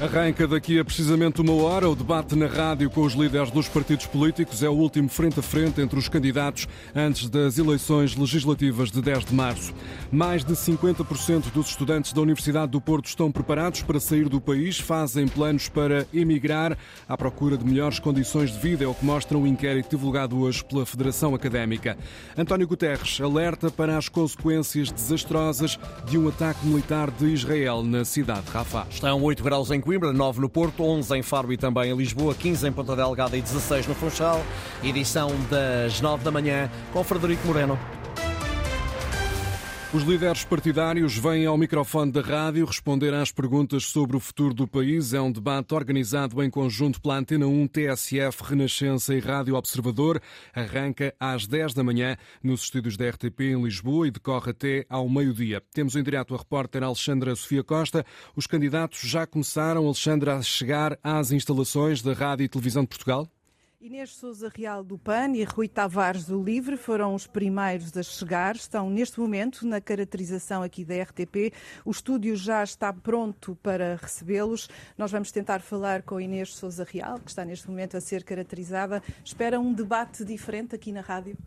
Arranca daqui a precisamente uma hora o debate na rádio com os líderes dos partidos políticos. É o último frente a frente entre os candidatos antes das eleições legislativas de 10 de março. Mais de 50% dos estudantes da Universidade do Porto estão preparados para sair do país, fazem planos para emigrar à procura de melhores condições de vida, é o que mostra um inquérito divulgado hoje pela Federação Académica. António Guterres alerta para as consequências desastrosas de um ataque militar de Israel na cidade de Rafah. Estão 8 graus em Coimbra, 9 no Porto, 11 em Faro e também em Lisboa, 15 em Ponta Delgada e 16 no Funchal. Edição das 9 da manhã com Frederico Moreno. Os líderes partidários vêm ao microfone da rádio responder às perguntas sobre o futuro do país. É um debate organizado em conjunto pela Antena 1, TSF, Renascença e Rádio Observador. Arranca às 10 da manhã nos estúdios da RTP em Lisboa e decorre até ao meio-dia. Temos em direto a repórter Alexandra Sofia Costa. Os candidatos já começaram, Alexandra, a chegar às instalações da Rádio e Televisão de Portugal? Inês Souza Real do PAN e Rui Tavares do Livre foram os primeiros a chegar. Estão neste momento na caracterização aqui da RTP. O estúdio já está pronto para recebê-los. Nós vamos tentar falar com Inês Souza Real, que está neste momento a ser caracterizada. Espera um debate diferente aqui na rádio?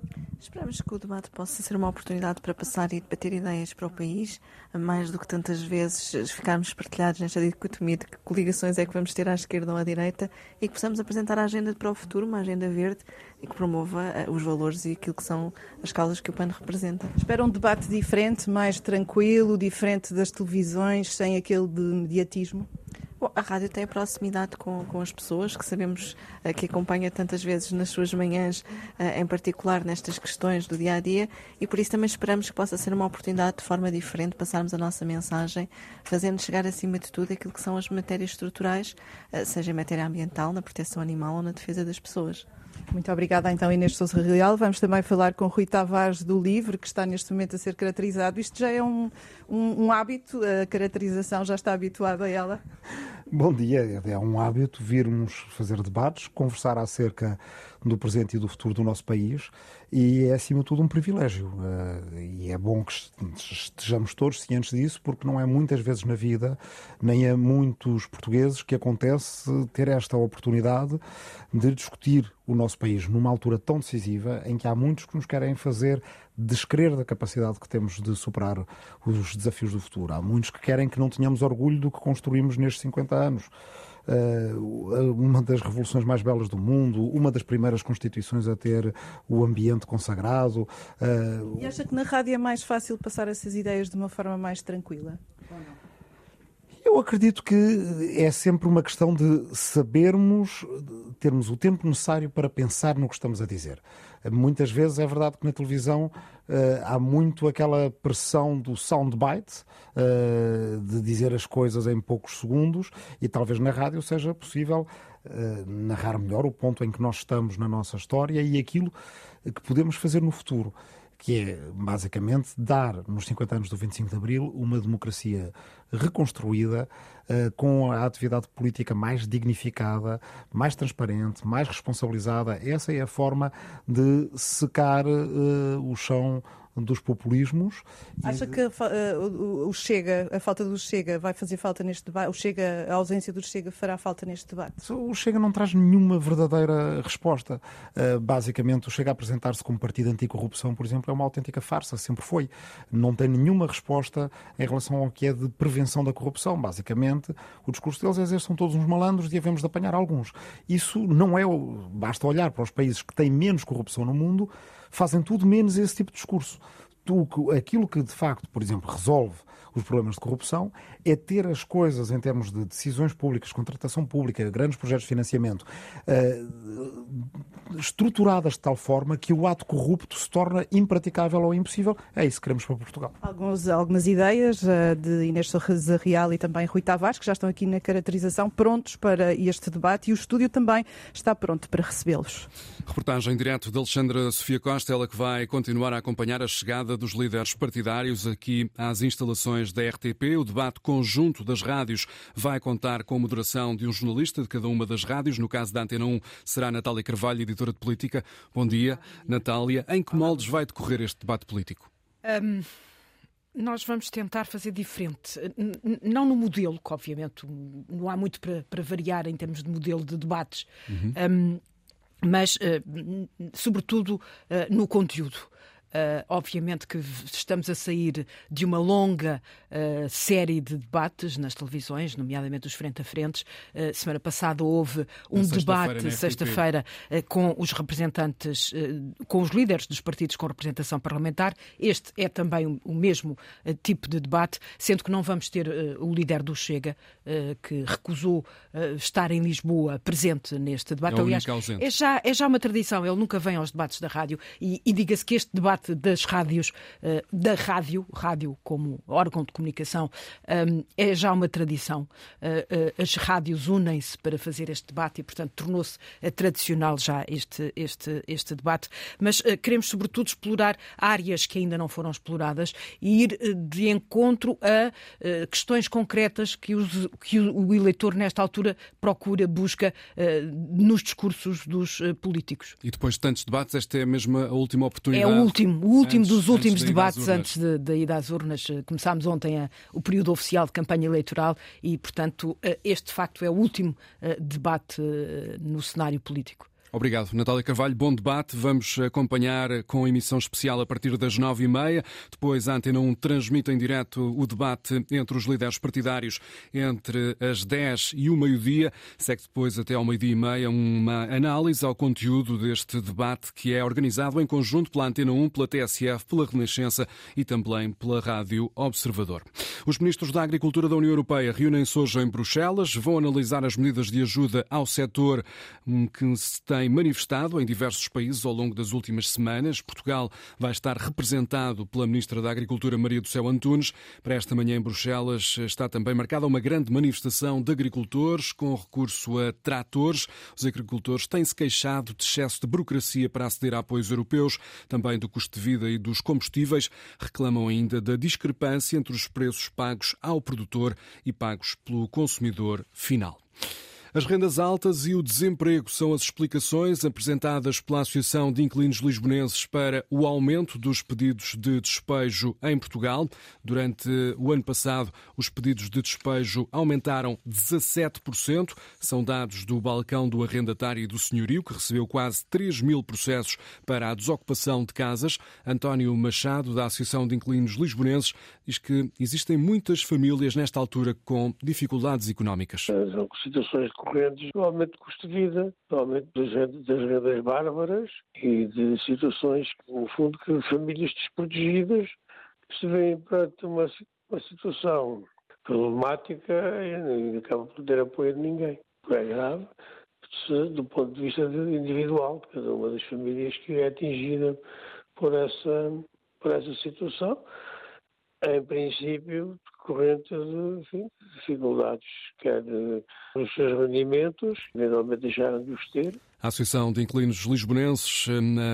Esperamos que o debate possa ser uma oportunidade para passar e debater ideias para o país, mais do que tantas vezes ficarmos partilhados nesta dicotomia de que coligações é que vamos ter à esquerda ou à direita e que possamos apresentar a agenda para o futuro, uma agenda verde e que promova eh, os valores e aquilo que são as causas que o PAN representa. Espera um debate diferente, mais tranquilo, diferente das televisões, sem aquele de mediatismo? Bom, a rádio tem a proximidade com, com as pessoas, que sabemos uh, que acompanha tantas vezes nas suas manhãs, uh, em particular nestas questões do dia a dia, e por isso também esperamos que possa ser uma oportunidade de forma diferente passarmos a nossa mensagem, fazendo chegar acima de tudo aquilo que são as matérias estruturais, uh, seja em matéria ambiental, na proteção animal ou na defesa das pessoas. Muito obrigada, então, Inês Sousa Real. Vamos também falar com Rui Tavares do Livre, que está neste momento a ser caracterizado. Isto já é um, um, um hábito, a caracterização já está habituada a ela? Bom dia, é um hábito virmos fazer debates, conversar acerca do presente e do futuro do nosso país e é, acima de tudo, um privilégio. Uh, e é bom que estejamos todos cientes disso, porque não é muitas vezes na vida, nem a muitos portugueses, que acontece ter esta oportunidade de discutir o nosso país numa altura tão decisiva em que há muitos que nos querem fazer descrer da capacidade que temos de superar os desafios do futuro. Há muitos que querem que não tenhamos orgulho do que construímos nestes 50 anos. Uh, uma das revoluções mais belas do mundo, uma das primeiras constituições a ter o ambiente consagrado. Uh... E acha que na rádio é mais fácil passar essas ideias de uma forma mais tranquila? Ou não? Eu acredito que é sempre uma questão de sabermos, termos o tempo necessário para pensar no que estamos a dizer. Muitas vezes é verdade que na televisão uh, há muito aquela pressão do soundbite, uh, de dizer as coisas em poucos segundos, e talvez na rádio seja possível uh, narrar melhor o ponto em que nós estamos na nossa história e aquilo que podemos fazer no futuro que é basicamente dar, nos 50 anos do 25 de Abril, uma democracia reconstruída, uh, com a atividade política mais dignificada, mais transparente, mais responsabilizada. Essa é a forma de secar uh, o chão dos populismos. Acha que uh, o Chega, a falta do Chega vai fazer falta neste debate? O Chega, a ausência do Chega fará falta neste debate? O Chega não traz nenhuma verdadeira resposta. Uh, basicamente, o Chega a apresentar-se como partido anticorrupção, por exemplo, é uma autêntica farsa, sempre foi. Não tem nenhuma resposta em relação ao que é de prevenção da corrupção. Basicamente, o discurso deles é dizer são todos uns malandros e devemos de apanhar alguns. Isso não é. Basta olhar para os países que têm menos corrupção no mundo fazem tudo menos esse tipo de discurso. Tu, aquilo que de facto, por exemplo, resolve os problemas de corrupção é ter as coisas em termos de decisões públicas, contratação pública, grandes projetos de financiamento, uh, estruturadas de tal forma que o ato corrupto se torna impraticável ou impossível. É isso que queremos para Portugal. Alguns, algumas ideias uh, de Inês Sorreza Real e também Rui Tavares, que já estão aqui na caracterização, prontos para este debate e o estúdio também está pronto para recebê-los. Reportagem direto de Alexandra Sofia Costa, ela que vai continuar a acompanhar a chegada dos líderes partidários aqui às instalações da RTP. O debate conjunto das rádios vai contar com a moderação de um jornalista de cada uma das rádios. No caso da Antena 1, será Natália Carvalho, editora de política. Bom dia, Natália. Em que moldes vai decorrer este debate político? Um, nós vamos tentar fazer diferente. Não no modelo, que obviamente não há muito para, para variar em termos de modelo de debates, uhum. um, mas, uh, sobretudo, uh, no conteúdo. Uh, obviamente que estamos a sair de uma longa uh, série de debates nas televisões, nomeadamente os frente a frentes. Uh, semana passada houve um debate, sexta-feira, com os representantes, com os líderes dos partidos com representação parlamentar. Este é também o, o mesmo tipo de debate, sendo que não vamos ter o líder do Chega, que recusou estar em Lisboa presente neste debate. É Aliás, é já, é já uma tradição, ele nunca vem aos debates da rádio e, e diga-se que este debate parte das rádios, eh, da rádio, rádio como órgão de comunicação, eh, é já uma tradição. Eh, as rádios unem-se para fazer este debate e, portanto, tornou-se tradicional já este, este, este debate. Mas queremos, sobretudo, explorar áreas que ainda não foram exploradas e ir de encontro a questões concretas que, os, que o eleitor, nesta altura, procura, busca nos discursos dos políticos. E depois de tantos debates, esta é mesmo a última oportunidade. É o último último, o último antes, dos últimos de debates antes da ida às urnas. Começámos ontem a, o período oficial de campanha eleitoral e, portanto, eh, este de facto é o último eh, debate eh, no cenário político. Obrigado, Natália Carvalho. Bom debate. Vamos acompanhar com emissão especial a partir das nove e meia. Depois, a Antena 1 transmite em direto o debate entre os líderes partidários entre as dez e o meio-dia. Segue depois, até ao meio-dia e meia, uma análise ao conteúdo deste debate que é organizado em conjunto pela Antena 1, pela TSF, pela Renascença e também pela Rádio Observador. Os ministros da Agricultura da União Europeia reúnem-se hoje em Bruxelas. Vão analisar as medidas de ajuda ao setor que se tem tem manifestado em diversos países ao longo das últimas semanas. Portugal vai estar representado pela Ministra da Agricultura, Maria do Céu Antunes. Para esta manhã em Bruxelas está também marcada uma grande manifestação de agricultores com recurso a tratores. Os agricultores têm-se queixado de excesso de burocracia para aceder a apoios europeus, também do custo de vida e dos combustíveis. Reclamam ainda da discrepância entre os preços pagos ao produtor e pagos pelo consumidor final. As rendas altas e o desemprego são as explicações apresentadas pela Associação de Inquilinos Lisbonenses para o aumento dos pedidos de despejo em Portugal. Durante o ano passado, os pedidos de despejo aumentaram 17%. São dados do balcão do arrendatário e do senhorio, que recebeu quase 3 mil processos para a desocupação de casas. António Machado, da Associação de Inquilinos Lisbonenses, diz que existem muitas famílias nesta altura com dificuldades económicas. São situações correntes do aumento de custo de vida, do aumento das rendas bárbaras e de situações, no fundo, que famílias desprotegidas se veem perante uma, uma situação problemática e acabam por ter apoio de ninguém. É grave se, do ponto de vista individual de cada uma das famílias que é atingida por essa, por essa situação. Em princípio, decorrente de enfim, dificuldades, quer nos seus rendimentos, eventualmente deixaram de os ter, a Associação de Inquilinos Lisbonenses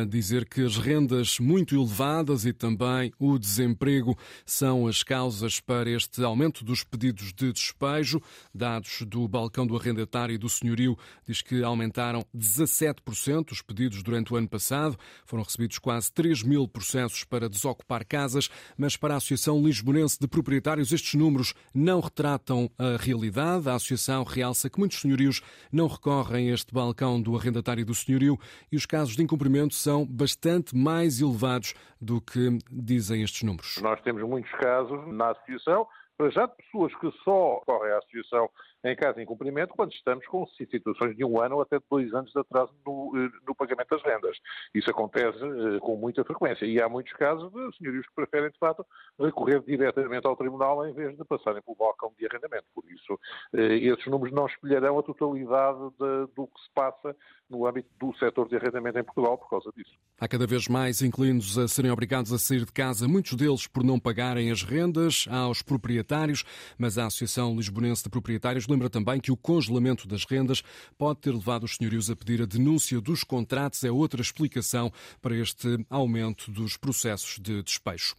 a dizer que as rendas muito elevadas e também o desemprego são as causas para este aumento dos pedidos de despejo. Dados do balcão do arrendatário e do senhorio diz que aumentaram 17% os pedidos durante o ano passado. Foram recebidos quase 3 mil processos para desocupar casas, mas para a Associação Lisbonense de Proprietários estes números não retratam a realidade. A Associação realça que muitos senhorios não recorrem a este balcão do arrendatário do senhorio e os casos de incumprimento são bastante mais elevados do que dizem estes números. Nós temos muitos casos na associação, já de pessoas que só correm à associação em caso de incumprimento, quando estamos com situações de um ano ou até de dois anos de atraso no, eh, no pagamento das rendas. Isso acontece eh, com muita frequência e há muitos casos de senhorios que preferem, de fato, recorrer diretamente ao Tribunal em vez de passarem pelo balcão de arrendamento. Por isso, eh, esses números não espelharão a totalidade de, do que se passa no âmbito do setor de arrendamento em Portugal por causa disso. Há cada vez mais inquilinos a serem obrigados a sair de casa, muitos deles por não pagarem as rendas aos proprietários, mas a Associação Lisbonense de Proprietários lembra também que o congelamento das rendas pode ter levado os senhorios a pedir a denúncia dos contratos. É outra explicação para este aumento dos processos de despejo.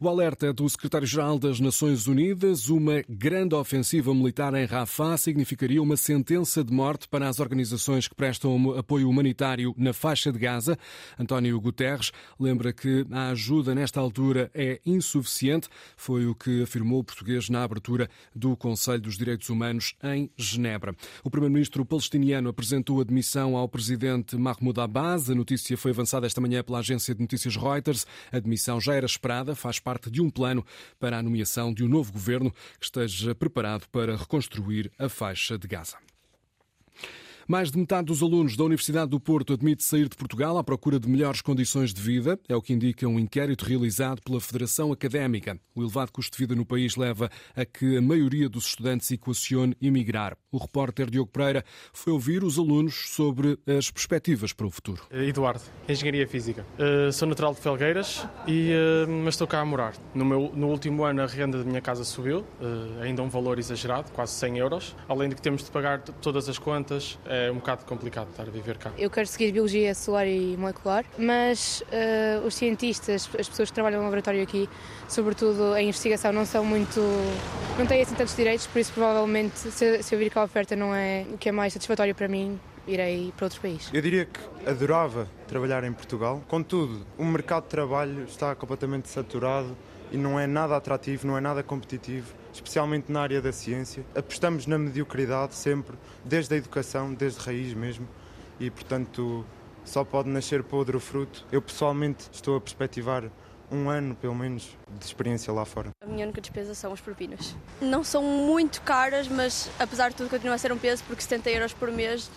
O alerta do secretário-geral das Nações Unidas, uma grande ofensiva militar em Rafah significaria uma sentença de morte para as organizações que prestam apoio humanitário na faixa de Gaza. António Guterres lembra que a ajuda nesta altura é insuficiente. Foi o que afirmou o português na abertura do Conselho dos Direitos Humanos em Genebra. O primeiro-ministro palestiniano apresentou admissão ao presidente Mahmoud Abbas. A notícia foi avançada esta manhã pela agência de notícias Reuters. A admissão já era esperada, faz parte de um plano para a nomeação de um novo governo que esteja preparado para reconstruir a faixa de Gaza. Mais de metade dos alunos da Universidade do Porto admite sair de Portugal à procura de melhores condições de vida. É o que indica um inquérito realizado pela Federação Académica. O elevado custo de vida no país leva a que a maioria dos estudantes equacione emigrar. O repórter Diogo Pereira foi ouvir os alunos sobre as perspectivas para o futuro. Eduardo, Engenharia Física. Uh, sou natural de Felgueiras, e, uh, mas estou cá a morar. No, meu, no último ano a renda da minha casa subiu, uh, ainda um valor exagerado, quase 100 euros. Além de que temos de pagar todas as contas, é um bocado complicado estar a viver cá. Eu quero seguir Biologia Celular e Molecular, mas uh, os cientistas, as pessoas que trabalham no laboratório aqui, sobretudo em investigação, não são muito. não têm assim tantos direitos, por isso provavelmente se, se eu vir que a oferta não é o que é mais satisfatório para mim, irei para outro país. Eu diria que adorava trabalhar em Portugal, contudo, o mercado de trabalho está completamente saturado e não é nada atrativo, não é nada competitivo especialmente na área da ciência. Apostamos na mediocridade sempre, desde a educação, desde raiz mesmo, e portanto só pode nascer podre o fruto. Eu pessoalmente estou a perspectivar um ano, pelo menos, de experiência lá fora. A minha única despesa são as propinas. Não são muito caras, mas apesar de tudo continua a ser um peso, porque 70 euros por mês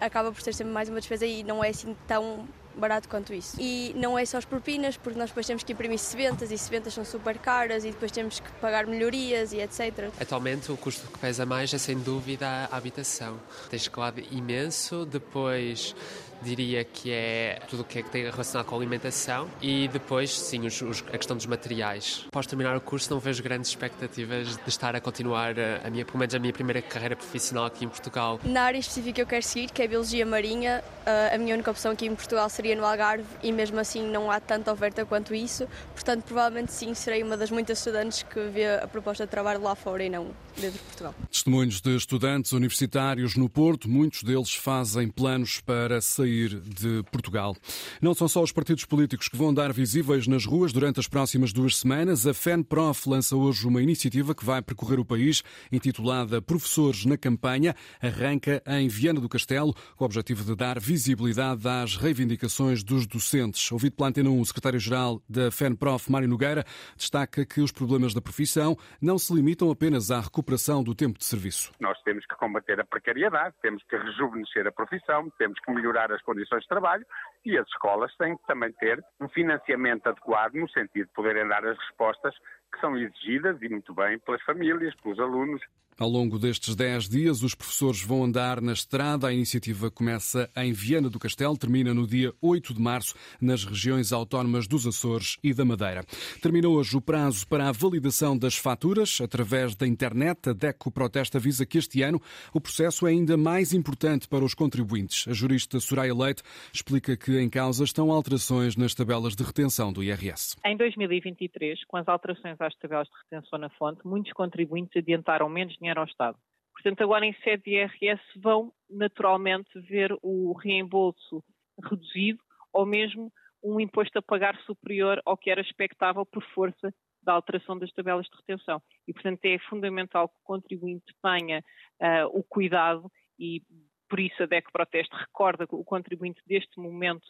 acaba por ser sempre mais uma despesa e não é assim tão barato quanto isso. E não é só as propinas, porque nós depois temos que imprimir seventas e seventas são super caras e depois temos que pagar melhorias e etc. Atualmente o custo que pesa mais é sem dúvida a habitação. Tem escalado imenso, depois diria que é tudo o que é que tem relacionado com a alimentação e depois, sim, os, os, a questão dos materiais. Após terminar o curso, não vejo grandes expectativas de estar a continuar a, a minha, pelo menos a minha primeira carreira profissional aqui em Portugal. Na área específica que eu quero seguir, que é a Biologia Marinha, a minha única opção aqui em Portugal seria no Algarve e mesmo assim não há tanta oferta quanto isso, portanto, provavelmente sim, serei uma das muitas estudantes que vê a proposta de trabalho lá fora e não dentro de Portugal. Testemunhos de estudantes universitários no Porto, muitos deles fazem planos para sair de Portugal. Não são só os partidos políticos que vão dar visíveis nas ruas durante as próximas duas semanas. A FENPROF lança hoje uma iniciativa que vai percorrer o país, intitulada Professores na Campanha. Arranca em Viana do Castelo, com o objetivo de dar visibilidade às reivindicações dos docentes. Ouvido pela Antena 1, o secretário-geral da FENPROF, Mário Nogueira, destaca que os problemas da profissão não se limitam apenas à recuperação do tempo de serviço. Nós temos que combater a precariedade, temos que rejuvenescer a profissão, temos que melhorar as condições de trabalho e as escolas têm que também ter um financiamento adequado no sentido de poderem dar as respostas que são exigidas e muito bem pelas famílias, pelos alunos. Ao longo destes 10 dias, os professores vão andar na estrada. A iniciativa começa em Viana do Castelo, termina no dia 8 de março nas regiões autónomas dos Açores e da Madeira. Termina hoje o prazo para a validação das faturas através da internet. A DECO protesta avisa que este ano o processo é ainda mais importante para os contribuintes. A jurista Soraya Leite explica que em causa estão alterações nas tabelas de retenção do IRS. Em 2023, com as alterações às tabelas de retenção na fonte, muitos contribuintes adiantaram menos dinheiro ao Estado. Portanto, agora em sede de IRS vão naturalmente ver o reembolso reduzido ou mesmo um imposto a pagar superior ao que era expectável por força da alteração das tabelas de retenção. E, portanto, é fundamental que o contribuinte tenha uh, o cuidado e, por isso, a DEC Proteste recorda o contribuinte deste momento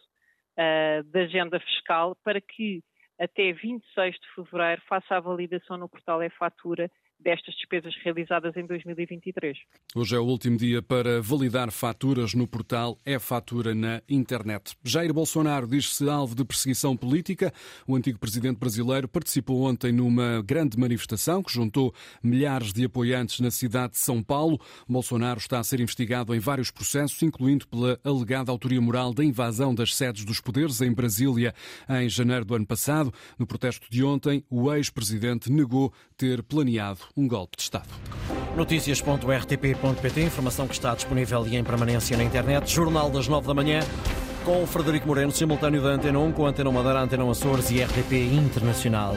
uh, da agenda fiscal para que, até 26 de fevereiro, faça a validação no portal e-fatura destas despesas realizadas em 2023. Hoje é o último dia para validar faturas no portal É-Fatura na internet. Jair Bolsonaro diz-se alvo de perseguição política. O antigo presidente brasileiro participou ontem numa grande manifestação que juntou milhares de apoiantes na cidade de São Paulo. Bolsonaro está a ser investigado em vários processos, incluindo pela alegada autoria moral da invasão das sedes dos poderes em Brasília em janeiro do ano passado. No protesto de ontem, o ex-presidente negou ter planeado um golpe de Estado. Notícias.rtp.pt, informação que está disponível e em permanência na internet. Jornal das 9 da manhã, com o Frederico Moreno, simultâneo da Antena 1, com a Antena Madeira, Antena Açores e RTP Internacional.